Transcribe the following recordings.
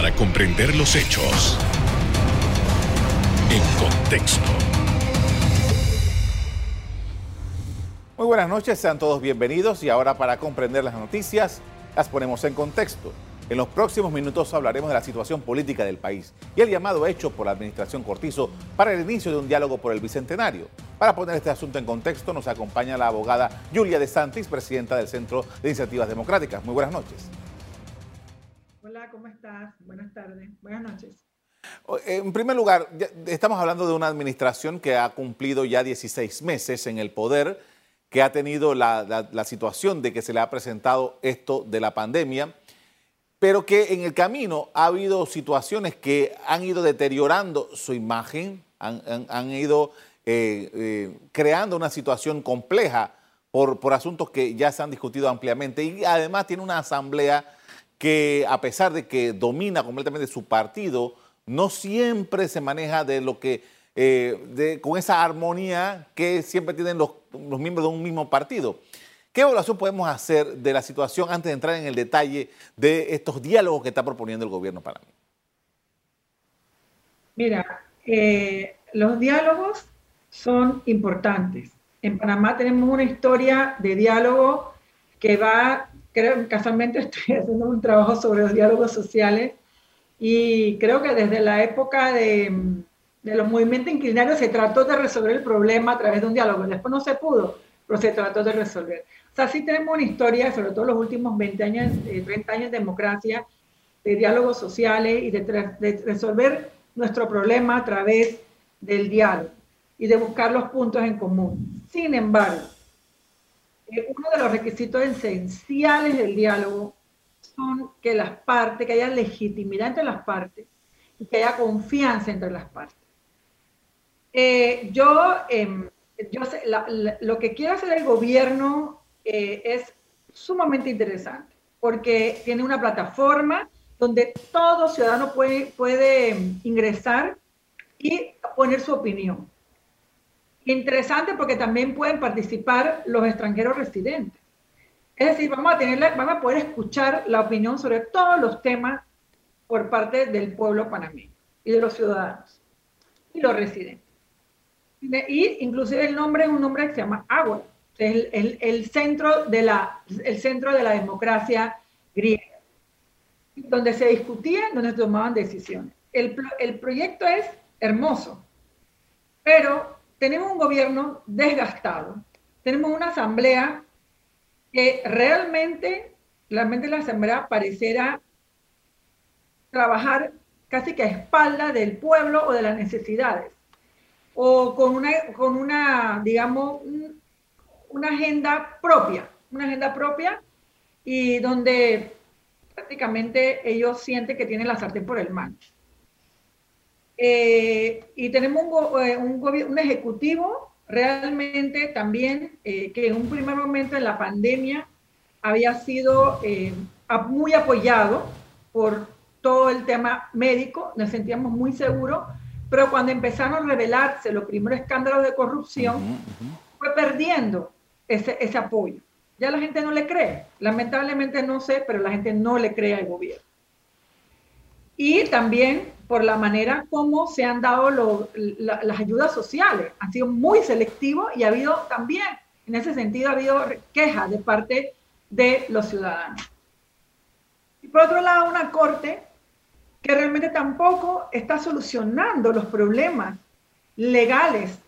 para comprender los hechos en contexto. Muy buenas noches, sean todos bienvenidos y ahora para comprender las noticias las ponemos en contexto. En los próximos minutos hablaremos de la situación política del país y el llamado hecho por la administración Cortizo para el inicio de un diálogo por el Bicentenario. Para poner este asunto en contexto nos acompaña la abogada Julia De Santis, presidenta del Centro de Iniciativas Democráticas. Muy buenas noches. Hola, ¿cómo estás? Buenas tardes. Buenas noches. En primer lugar, estamos hablando de una administración que ha cumplido ya 16 meses en el poder, que ha tenido la, la situación de que se le ha presentado esto de la pandemia pero que en el camino ha habido situaciones que han ido deteriorando su imagen, han, ido eh, eh, creando una situación compleja por, por asuntos que ya se han discutido ampliamente y además tiene una asamblea que a pesar de que domina completamente su partido, no siempre se maneja de lo que eh, con esa armonía que siempre tienen los, los miembros de un mismo partido. ¿Qué evaluación podemos hacer de la situación antes de entrar en el detalle de estos diálogos que está proponiendo el gobierno para mí? Mira, eh, los diálogos son importantes. En Panamá tenemos una historia de diálogo que va, creo, casualmente estoy haciendo un trabajo sobre los diálogos sociales y creo que desde la época de, de los movimientos inclinarios se trató de resolver el problema a través de un diálogo. Después no se pudo, pero se trató de resolver. O sea, sí tenemos una historia, sobre todo los últimos 20 años, 30 eh, años de democracia, de diálogos sociales y de, resolver nuestro problema a través del diálogo y de buscar los puntos en común. Sin embargo, uno de los requisitos esenciales del diálogo son que las partes, que haya legitimidad entre las partes y que haya confianza entre las partes. Eh, yo, em, yo sé, lo que quiere hacer el gobierno eh, es sumamente interesante porque tiene una plataforma donde todo ciudadano puede, puede ingresar y poner su opinión. Interesante porque también pueden participar los extranjeros residentes. Es decir, vamos a, tener, vamos a poder escuchar la opinión sobre todos los temas por parte del pueblo panameño y de los ciudadanos y los residentes. Y inclusive el nombre es un nombre que se llama Agua el, el, centro de la, el centro de la democracia griega, donde se discutían, donde se tomaban decisiones. El, el proyecto es hermoso, pero tenemos un gobierno desgastado, tenemos una asamblea que realmente, realmente la asamblea pareciera trabajar casi que a espalda del pueblo o de las necesidades, o con una, con una digamos, una agenda propia, una agenda propia y donde prácticamente ellos sienten que tienen la sartén por el mancho. Eh, y tenemos un, eh, un, un, ejecutivo realmente también eh, que en un primer momento en la pandemia había sido muy apoyado por todo el tema médico, nos sentíamos muy seguros, pero cuando empezaron a revelarse los primeros escándalos de corrupción, fue perdiendo ese, apoyo. Ya la gente no le cree. Lamentablemente no sé, pero la gente no le cree al gobierno. Y también por la manera como se han dado las ayudas sociales. Han sido muy selectivos y ha habido también, en ese sentido, ha habido quejas de parte de los ciudadanos. Y por otro lado, una corte que realmente tampoco está solucionando los problemas legales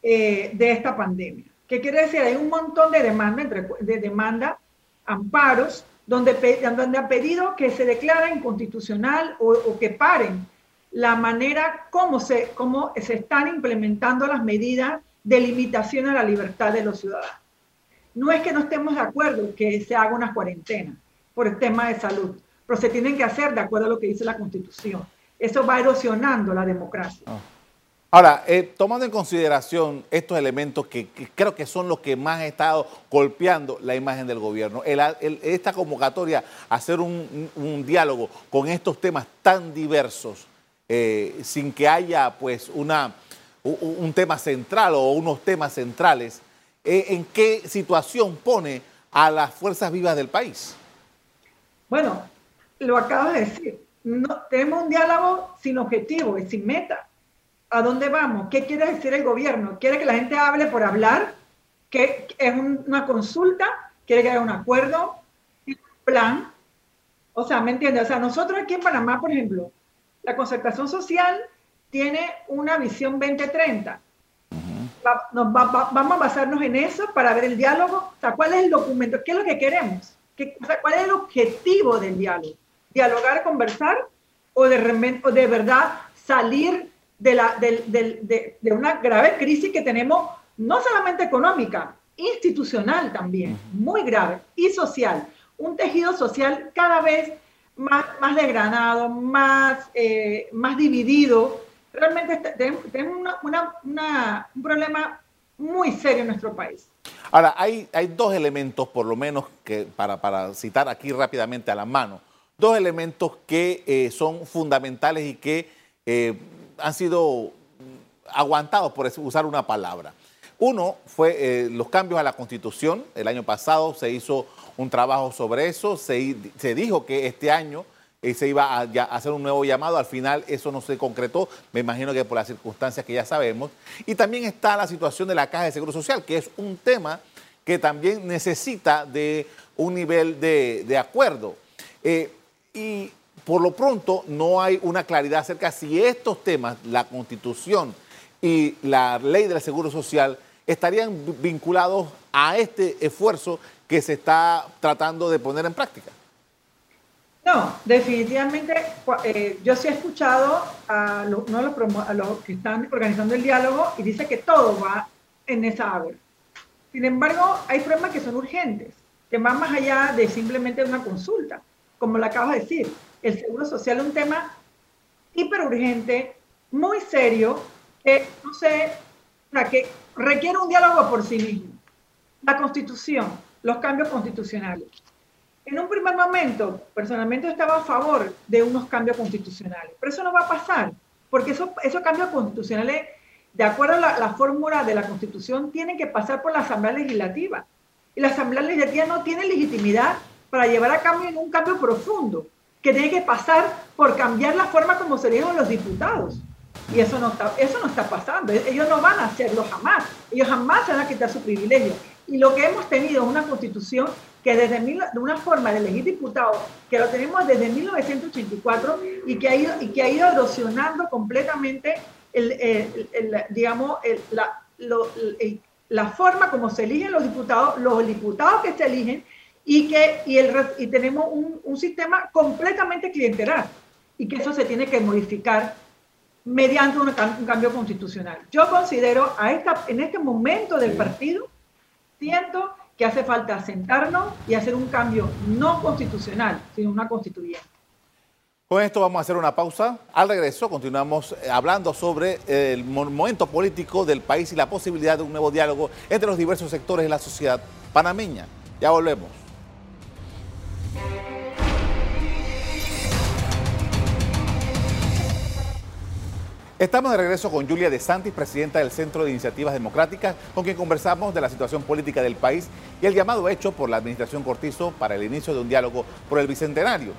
eh, de esta pandemia. ¿Qué quiere decir? Hay un montón de demanda, de demanda amparos, donde, donde han pedido que se declara inconstitucional o, que paren la manera como se, se están implementando las medidas de limitación a la libertad de los ciudadanos. No es que no estemos de acuerdo que se haga una cuarentena por el tema de salud, pero se tienen que hacer de acuerdo a lo que dice la Constitución. Eso va erosionando la democracia. Ah. Ahora, eh, tomando en consideración estos elementos que, creo que son los que más han estado golpeando la imagen del gobierno, esta convocatoria hacer un, diálogo con estos temas tan diversos, eh, sin que haya pues una, un, tema central o unos temas centrales, eh, ¿en qué situación pone a las fuerzas vivas del país? Bueno, lo acabo de decir no, tenemos un diálogo sin objetivo y sin meta. ¿A dónde vamos? ¿Qué quiere decir el gobierno? ¿Quiere que la gente hable por hablar? ¿Que es una consulta? ¿Quiere que haya un acuerdo? ¿Un plan? O sea, ¿me entiendes? O sea, nosotros aquí en Panamá, por ejemplo, la concertación social tiene una visión 2030. nos vamos a basarnos en eso para ver el diálogo. O sea, ¿cuál es el documento? ¿Qué es lo que queremos? ¿Qué, o sea, ¿Cuál es el objetivo del diálogo? ¿Dialogar, conversar o de, o de verdad salir de, la, de, de, una grave crisis que tenemos, no solamente económica, institucional también, muy grave, y social? Un tejido social cada vez más, más desgranado, más, eh, más dividido, realmente tenemos un problema muy serio en nuestro país. Ahora, hay, hay dos elementos, por lo menos, que para, citar aquí rápidamente a la mano, dos elementos que eh, son fundamentales y que eh, han sido aguantados, por usar una palabra. Uno fue eh, los cambios a la Constitución. El año pasado se hizo un trabajo sobre eso. Se, se dijo que este año se iba a, hacer un nuevo llamado, al final eso no se concretó, me imagino que por las circunstancias que ya sabemos. Y también está la situación de la Caja de Seguro Social, que es un tema que también necesita de un nivel de, acuerdo. Eh, y por lo pronto no hay una claridad acerca si estos temas, la constitución y la ley del Seguro Social, estarían vinculados a este esfuerzo que se está tratando de poner en práctica. No, definitivamente, eh, yo sí he escuchado a, los, que están organizando el diálogo y dice que todo va en esa agua. Sin embargo, hay problemas que son urgentes, que van más allá de simplemente una consulta. Como lo acabas de decir, el seguro social un tema hiper urgente, muy serio, que no sé, que requiere un diálogo por sí mismo. La constitución, los cambios constitucionales. En un primer momento, personalmente estaba a favor de unos cambios constitucionales, pero eso no va a pasar, porque esos, cambios constitucionales, de acuerdo a la, fórmula de la Constitución, tienen que pasar por la Asamblea Legislativa. Y la Asamblea Legislativa no tiene legitimidad para llevar a cabo un cambio profundo, que tiene que pasar por cambiar la forma como se eligen los diputados. Y eso no, está, eso no está pasando. Ellos no van a hacerlo jamás. Ellos jamás se van a quitar su privilegio. Y lo que hemos tenido es una constitución que desde de una forma de elegir diputados, que lo tenemos desde 1984 y que ha ido, y que ha ido erosionando completamente el, digamos, la, la, forma como se eligen los diputados, los diputados que se eligen y que y el, y tenemos un, un sistema completamente clientelar y que eso se tiene que modificar mediante un, un, cambio constitucional. Yo considero a esta, en este momento del partido, siento que hace falta sentarnos y hacer un cambio no constitucional, sino una constituyente. Con esto vamos a hacer una pausa. Al regreso continuamos eh, hablando sobre el momento político del país y la posibilidad de un nuevo diálogo entre los diversos sectores de la sociedad panameña. Ya volvemos. Estamos de regreso con Julia De Santis, presidenta del Centro de Iniciativas Democráticas, con quien conversamos de la situación política del país y el llamado hecho por la administración Cortizo para el inicio de un diálogo por el Bicentenario.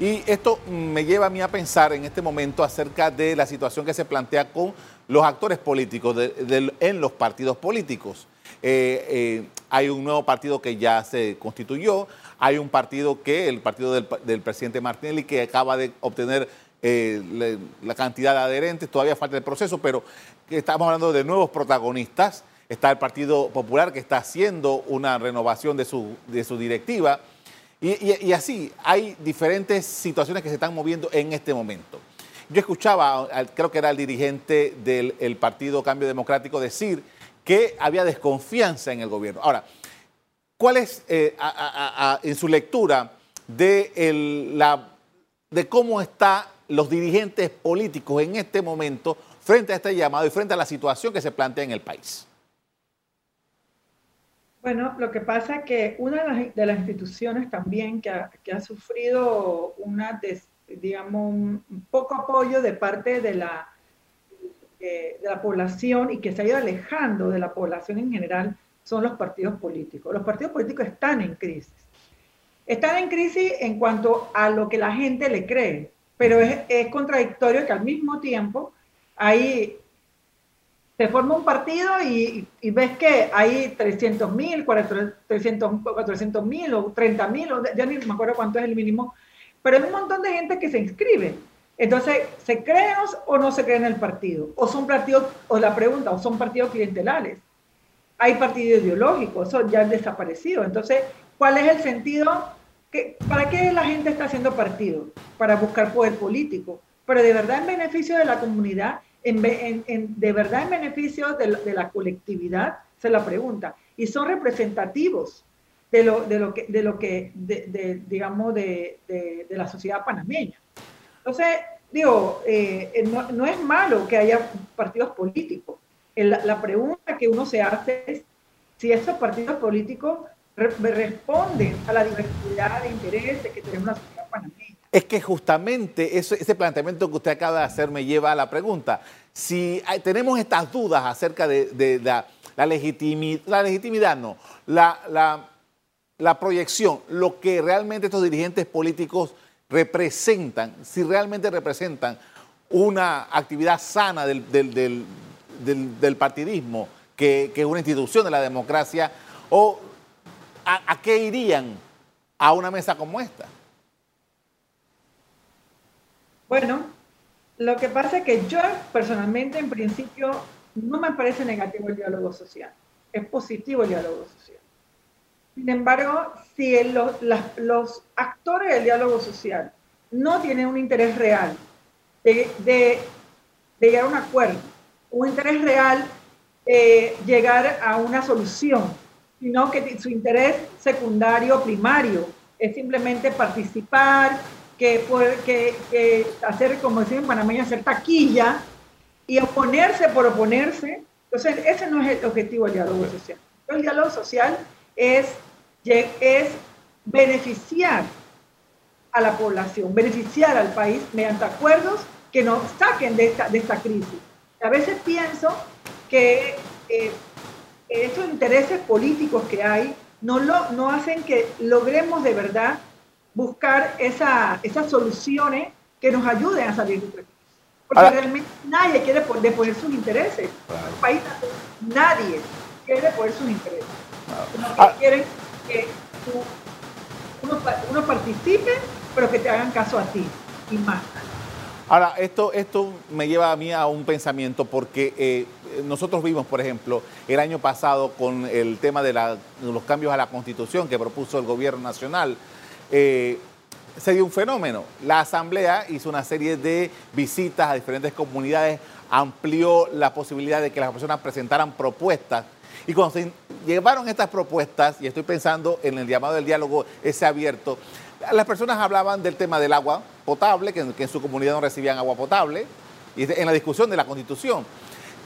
Y esto me lleva a mí a pensar en este momento acerca de la situación que se plantea con los actores políticos en los partidos políticos. Eh, eh, hay un nuevo partido que ya se constituyó, hay un partido que, el partido del, del presidente Martinelli, que acaba de obtener eh, la, cantidad de adherentes, todavía falta el proceso, pero estamos hablando de nuevos protagonistas. Está el Partido Popular que está haciendo una renovación de su, de su directiva. Y, así, hay diferentes situaciones que se están moviendo en este momento. Yo escuchaba, creo que era el dirigente del Partido Cambio Democrático, decir que había desconfianza en el gobierno. Ahora, ¿cuál es, eh, en su lectura, de, la, de cómo está los dirigentes políticos en este momento frente a este llamado y frente a la situación que se plantea en el país? Bueno, lo que pasa es que una de las, instituciones también que ha, sufrido una, un poco apoyo de parte de la, de la población y que se ha ido alejando de la población en general son los partidos políticos. Los partidos políticos están en crisis. Están en crisis en cuanto a lo que la gente le cree pero es, contradictorio que al mismo tiempo hay se forma un partido y, ves que hay 300 mil, 400 mil o 30 mil, ya ni me acuerdo cuánto es el mínimo, pero hay un montón de gente que se inscribe. Entonces, ¿se creen o no se creen en el partido? ¿O son partidos, o la pregunta, o son partidos clientelares? Hay partidos ideológicos, eso ya han desaparecido. Entonces, ¿cuál es el sentido? ¿Para qué la gente está haciendo partido? Para buscar poder político. Pero de verdad en beneficio de la comunidad en, de verdad en beneficio de, la colectividad, se la pregunta, y son representativos de lo, de lo que, de lo que digamos, de, la sociedad panameña. Entonces, digo, eh, eh, no, es malo que haya partidos políticos. la pregunta que uno se hace es si esos partidos políticos responden a la diversidad de intereses que tenemos en la sociedad panameña es que justamente ese planteamiento que usted acaba de hacer me lleva a la pregunta. Si tenemos estas dudas acerca de, la, legitimidad, la legitimidad no, la, proyección, lo que realmente estos dirigentes políticos representan, si realmente representan una actividad sana del, partidismo, que, es una institución de la democracia, o a qué irían a una mesa como esta. Bueno, lo que pasa es que yo personalmente, en principio, no me parece negativo el diálogo social. Es positivo el diálogo social. Sin embargo, si los, actores del diálogo social no tienen un interés real de, llegar a un acuerdo, un interés real de llegar a una solución, sino que su interés secundario, primario, es simplemente participar, que, que, hacer, como decimos en Panamá, hacer taquilla y oponerse por oponerse. Entonces, ese no es el objetivo del diálogo social. El diálogo social es, es beneficiar a la población, beneficiar al país mediante acuerdos que nos saquen de esta, de esta crisis. A veces pienso que eh, estos intereses políticos que hay no, lo, no hacen que logremos de verdad buscar esa, esas soluciones que nos ayuden a salir de esta crisis. Porque realmente nadie quiere deponer sus intereses. el país, nadie quiere deponer sus intereses. Ah. quieren que uno, uno, participe, pero que te hagan caso a ti y más. Ahora, esto, esto me lleva a mí a un pensamiento porque eh, nosotros vimos, por ejemplo, el año pasado con el tema de, los cambios a la constitución que propuso el gobierno nacional, eh, se dio un fenómeno. La Asamblea hizo una serie de visitas a diferentes comunidades, amplió la posibilidad de que las personas presentaran propuestas. Y cuando se llevaron estas propuestas, y estoy pensando en el llamado del diálogo ese abierto, las personas hablaban del tema del agua potable, que, en su comunidad no recibían agua potable, y en la discusión de la constitución.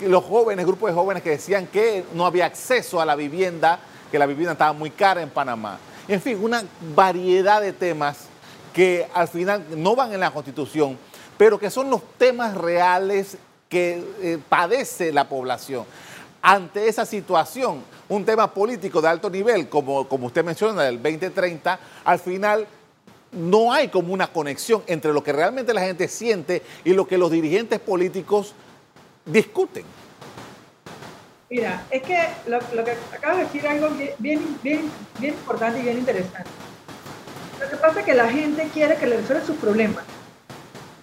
Los jóvenes, grupos de jóvenes que decían que no había acceso a la vivienda, que la vivienda estaba muy cara en Panamá. En fin, una variedad de temas que al final no van en la Constitución, pero que son los temas reales que eh, padece la población. Ante esa situación, un tema político de alto nivel, como, como usted menciona, del 2030, al final no hay como una conexión entre lo que realmente la gente siente y lo que los dirigentes políticos discuten. Mira, es que lo, que acabas de decir es algo bien, bien, bien importante y bien interesante. Lo que pasa es que la gente quiere que le resuelvan sus problemas.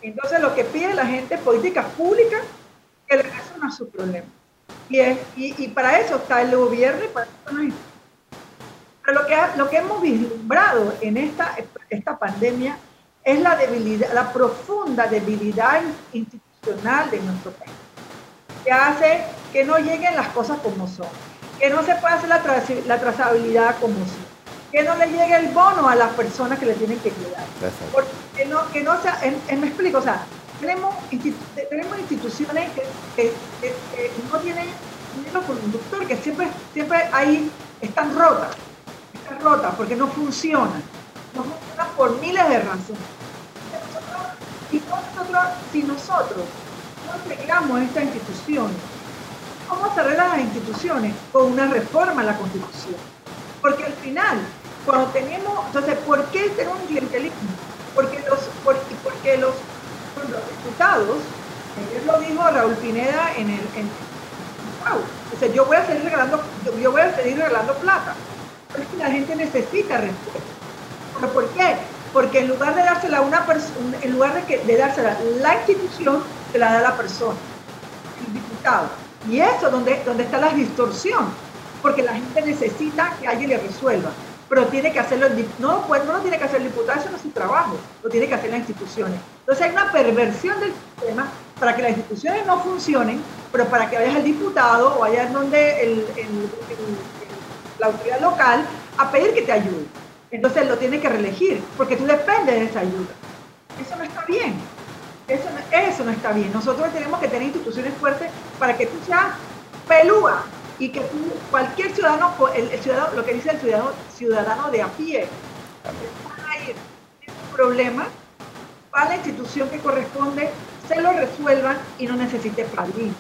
Entonces lo que pide la gente es políticas públicas que le resuelvan sus problemas. Y, y, para eso está el gobierno y para eso no Pero lo que, lo que hemos vislumbrado en esta, esta pandemia es la debilidad, la profunda debilidad institucional de nuestro país que hace que no lleguen las cosas como son, que no se pueda hacer la, trazabilidad como son, que no le llegue el bono a las personas que le tienen que llegar. Porque no, que no sea, me explico, o sea, tenemos, tenemos instituciones que, no tienen dinero conductor, que siempre, siempre ahí están rotas, están rotas porque no funcionan, no funcionan por miles de razones. y nosotros, si nosotros integramos esta institución? ¿Cómo se arreglan las instituciones? Con una reforma a la Constitución. Porque al final, cuando tenemos, entonces, ¿por qué tener un clientelismo? Porque los, porque, porque los los diputados, él lo dijo Raúl Pineda en el... Wow. yo voy a seguir regalando, yo voy a seguir regalando plata. Pero la gente necesita respuesta. ¿Pero por qué? Porque en lugar de dársela a una persona, en lugar de, que, de dársela la institución, se la da la persona, el diputado. Y eso es donde, donde está la distorsión, porque la gente necesita que alguien le resuelva pero tiene que hacerlo, no, pues, no lo tiene que hacer el diputado, eso no es su trabajo, lo tiene que hacer las instituciones. Entonces hay una perversión del sistema para que las instituciones no funcionen, pero para que vayas al diputado o vayas donde el, la autoridad local a pedir que te ayude. Entonces lo tiene que reelegir, porque tú dependes de esa ayuda. Eso no está bien. Eso no, eso no está bien. Nosotros tenemos que tener instituciones fuertes para que tú seas pelúa, y que cualquier ciudadano, el, ciudadano, lo que dice el ciudadano, ciudadano de a pie, tiene problema, para la institución que corresponde, se lo resuelvan y no necesite padrinos.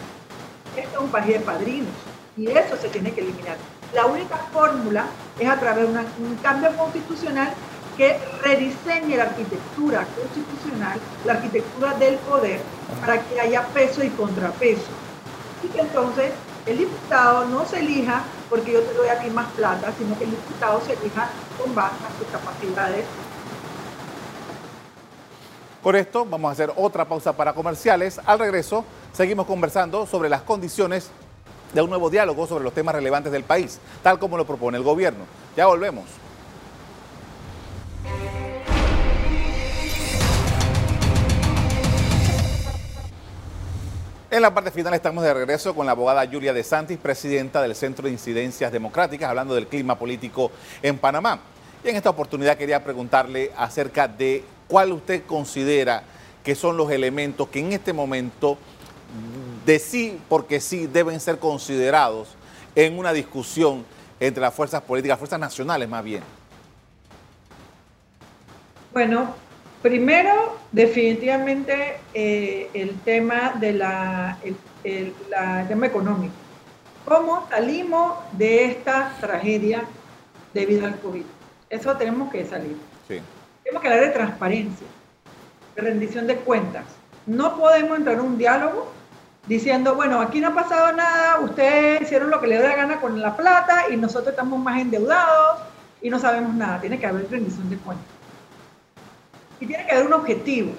Esto es un país de padrinos y eso se tiene que eliminar. La única fórmula es a través de un cambio constitucional que rediseñe la arquitectura constitucional, la arquitectura del poder, para que haya peso y contrapeso. Y que entonces el diputado no se elija porque yo te doy a ti más plata, sino que el diputado se elija con base a sus capacidades. Con esto vamos a hacer otra pausa para comerciales. Al regreso seguimos conversando sobre las condiciones de un nuevo diálogo sobre los temas relevantes del país, tal como lo propone el gobierno. Ya volvemos. En la parte final estamos de regreso con la abogada Julia De Santis, presidenta del Centro de Incidencias Democráticas, hablando del clima político en Panamá. Y en esta oportunidad quería preguntarle acerca de cuál usted considera que son los elementos que en este momento de sí, porque sí, deben ser considerados en una discusión entre las fuerzas políticas, fuerzas nacionales más bien. Bueno, Primero, definitivamente eh, el tema de la, el, tema económico. ¿Cómo salimos de esta tragedia debido al COVID? Eso tenemos que salir. Tenemos que hablar de transparencia, de rendición de cuentas. No podemos entrar en un diálogo diciendo, bueno, aquí no ha pasado nada, ustedes hicieron lo que les da gana con la plata y nosotros estamos más endeudados y no sabemos nada. Tiene que haber rendición de cuentas. Y tiene que haber un objetivo.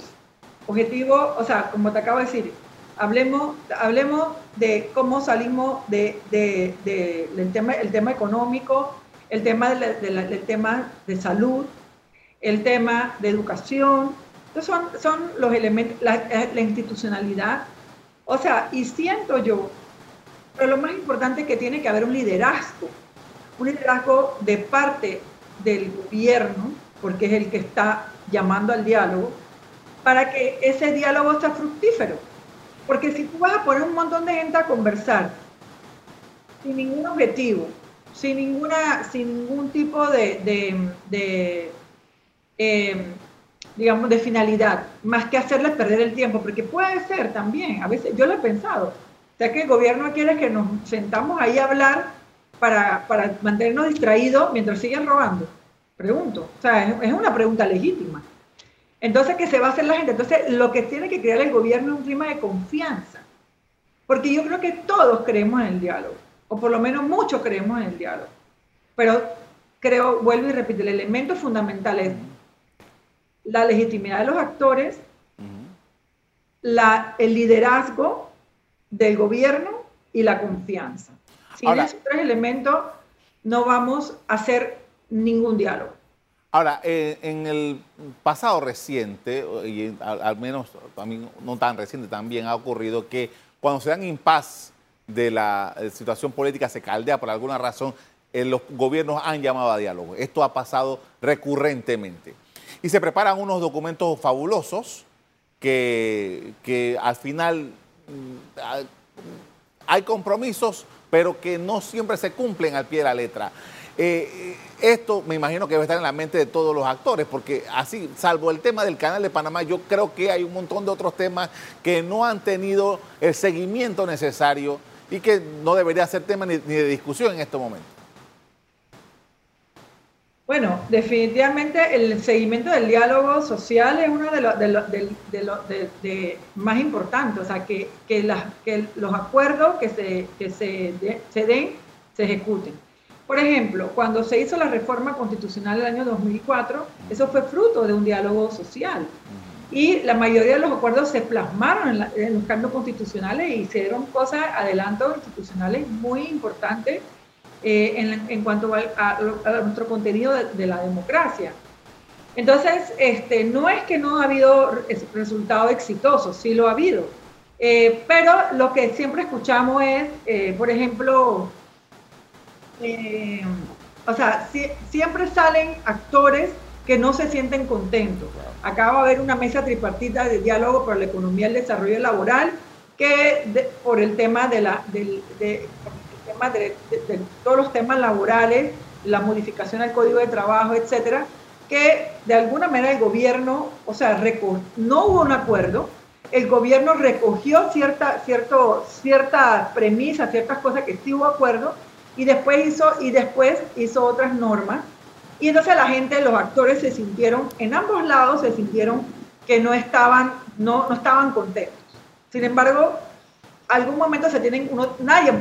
Objetivo, o sea, como te acabo de decir, hablemos, hablemos de cómo salimos de, del tema, el tema económico, el tema del tema de salud, el tema de educación. Entonces son, son los elementos, la, la, institucionalidad. O sea, y siento yo, pero lo más importante es que tiene que haber un liderazgo, un liderazgo de parte del gobierno, porque es el que está llamando al diálogo, para que ese diálogo sea fructífero. Porque si tú vas a poner un montón de gente a conversar sin ningún objetivo, sin, ninguna, sin ningún tipo de, de, em, digamos, de finalidad, más que hacerles perder el tiempo, porque puede ser también, a veces yo lo he pensado, o sea que el gobierno quiere que nos sentamos ahí a hablar para, para mantenernos distraídos mientras siguen robando. Pregunto, o sea, es una pregunta legítima. Entonces, ¿qué se va a hacer la gente? Entonces, lo que tiene que crear el gobierno es un clima de confianza. Porque yo creo que todos creemos en el diálogo, o por lo menos muchos creemos en el diálogo. Pero creo, vuelvo y repito, el elemento fundamental es la legitimidad de los actores, la, el liderazgo del gobierno y la confianza. Sin esos tres elementos no vamos a hacer ningún diálogo. Ahora, eh, en el pasado reciente, y al, menos también no tan reciente, también ha ocurrido que cuando se dan impas de la eh, situación política, se caldea por alguna razón, eh, los gobiernos han llamado a diálogo. Esto ha pasado recurrentemente. Y se preparan unos documentos fabulosos que, que al final mm, hay compromisos, pero que no siempre se cumplen al pie de la letra. Eh, esto me imagino que debe estar en la mente de todos los actores, porque así, salvo el tema del canal de Panamá, yo creo que hay un montón de otros temas que no han tenido el seguimiento necesario y que no debería ser tema ni, de discusión en este momento. Bueno, definitivamente el seguimiento del diálogo social es uno de los de más importantes, o sea, que, que, las, que los acuerdos que, se, que se, se, den se ejecuten. Por ejemplo, cuando se hizo la reforma constitucional el año 2004, eso fue fruto de un diálogo social. Y la mayoría de los acuerdos se plasmaron en, los cambios constitucionales y se dieron cosas, adelantos institucionales muy importantes eh, en, cuanto a, nuestro contenido de, la democracia. Entonces, este, no es que no ha habido resultados exitosos, sí lo ha habido. Eh, pero lo que siempre escuchamos es, eh, por ejemplo, o sea, siempre salen actores que no se sienten contentos. Acaba de haber una mesa tripartita de diálogo para la economía y el desarrollo laboral que por el tema de la, del, de, de, todos los temas laborales, la modificación del código de trabajo, etcétera, que de alguna manera el gobierno, o sea, no hubo un acuerdo, el gobierno recogió cierta, cierto, ciertas premisas, ciertas cosas que sí hubo acuerdo, y después hizo, y después hizo otras normas. Y entonces la gente, los actores se sintieron, en ambos lados se sintieron que no estaban, no, no estaban contentos. Sin embargo, algún momento se tienen uno, nadie,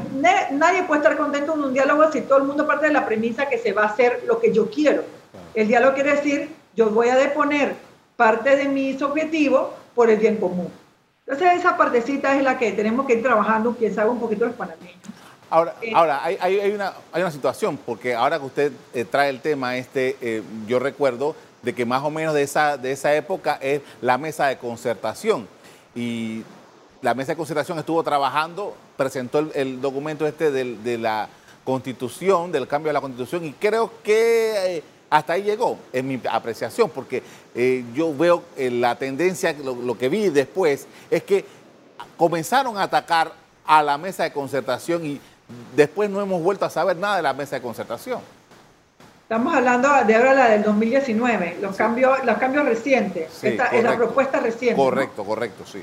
nadie puede estar contento en un diálogo si todo el mundo parte de la premisa que se va a hacer lo que yo quiero. El diálogo quiere decir, yo voy a deponer parte de mis objetivos por el bien común. Entonces esa partecita es la que tenemos que ir trabajando, quien sabe un poquito los panameños. Ahora, eh, ahora hay, hay, una, hay una situación, porque ahora que usted eh, trae el tema este, eh, yo recuerdo de que más o menos de esa, de esa época es la mesa de concertación. Y la mesa de consideración estuvo trabajando, presentó el, documento este de, la constitución, del cambio de la constitución, y creo que hasta ahí llegó, en mi apreciación, porque eh, yo veo eh, la tendencia, lo, que vi después, es que comenzaron a atacar a la mesa de concertación y después no hemos vuelto a saber nada de la mesa de concertación. Estamos hablando de ahora la del 2019, los, cambios, los cambios recientes, esta, es la propuesta reciente. Correcto, correcto, sí.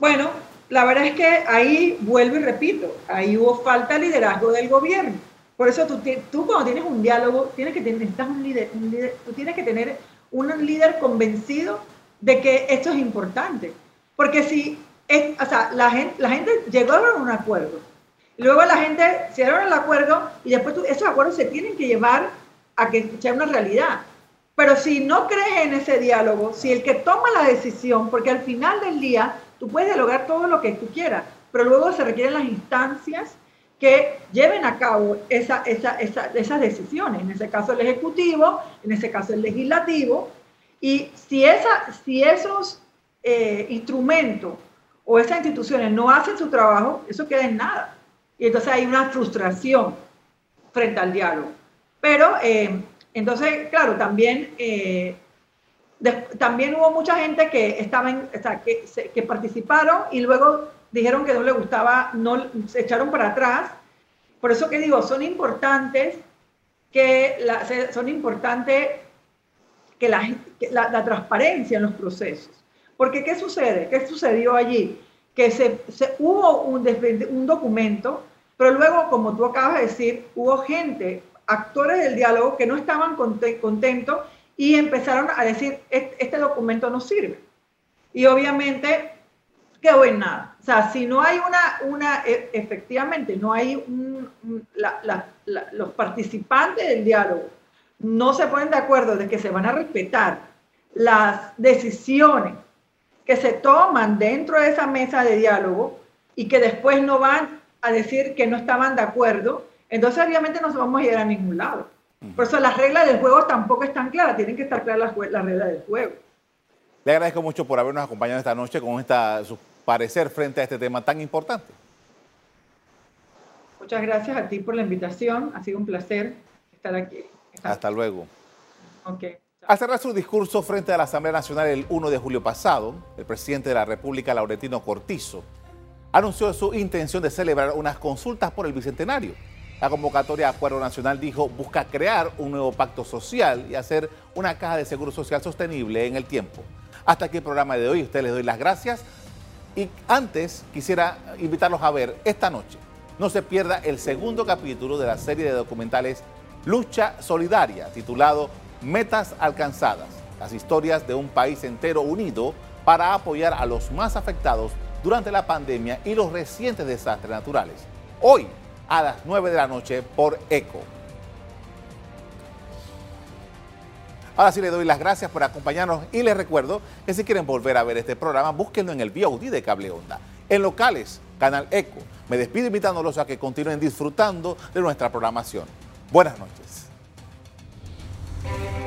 Bueno, la verdad es que ahí vuelvo y repito, ahí hubo falta de liderazgo del gobierno. Por eso tú, tú cuando tienes un diálogo, tienes que tener, un líder, un líder, tú tienes que tener un líder convencido de que esto es importante. Porque si, es, o sea, la gente, la gente llegó a un acuerdo, luego la gente llegaron el acuerdo y después esos acuerdos se tienen que llevar a que sea una realidad. Pero si no crees en ese diálogo, si el que toma la decisión, porque al final del día Tú puedes dialogar todo lo que tú quieras, pero luego se requieren las instancias que lleven a cabo esa, esas decisiones, en ese caso el Ejecutivo, en ese caso el Legislativo, y si, esa, si esos eh, instrumentos o esas instituciones no hacen su trabajo, eso queda en nada. Y entonces hay una frustración frente al diálogo. Pero, eh, entonces, claro, también eh, también hubo mucha gente que, estaban, que, que, participaron y luego dijeron que no le gustaba, no, se echaron para atrás. Por eso que digo, son importantes que la, son importantes que, la, la, transparencia en los procesos. Porque ¿qué sucede? ¿Qué sucedió allí? Que se, se hubo un, un documento, pero luego, como tú acabas de decir, hubo gente, actores del diálogo, que no estaban contentos y empezaron a decir, este documento no sirve. Y obviamente quedó en nada. O sea, si no hay una, una e, efectivamente, no hay un, los participantes del diálogo no se ponen de acuerdo de que se van a respetar las decisiones que se toman dentro de esa mesa de diálogo y que después no van a decir que no estaban de acuerdo, entonces obviamente no vamos a llegar a ningún lado. Por eso las reglas del juego tampoco están claras, tienen que estar claras las, reglas del juego. Le agradezco mucho por habernos acompañado esta noche con esta, su parecer frente a este tema tan importante. Muchas gracias a ti por la invitación, ha sido un placer estar aquí. Hasta luego. Al cerrar su discurso frente a la Asamblea Nacional el 1 de julio pasado, el presidente de la República, Laurentino Cortizo, anunció su intención de celebrar unas consultas por el Bicentenario la convocatoria Acuerdo Nacional dijo busca crear un nuevo pacto social y hacer una caja de seguro social sostenible en el tiempo. Hasta aquí el programa de hoy. A ustedes les doy las gracias. Y antes quisiera invitarlos a ver esta noche. No se pierda el segundo capítulo de la serie de documentales Lucha Solidaria, titulado Metas Alcanzadas, las historias de un país entero unido para apoyar a los más afectados durante la pandemia y los recientes desastres naturales. Hoy a las 9 de la noche por ECO. Ahora sí le doy las gracias por acompañarnos y les recuerdo que si quieren volver a ver este programa, búsquenlo en el VOD de Cable Onda. En locales, Canal ECO. Me despido invitándolos a que continúen disfrutando de nuestra programación. Buenas noches. Thank you.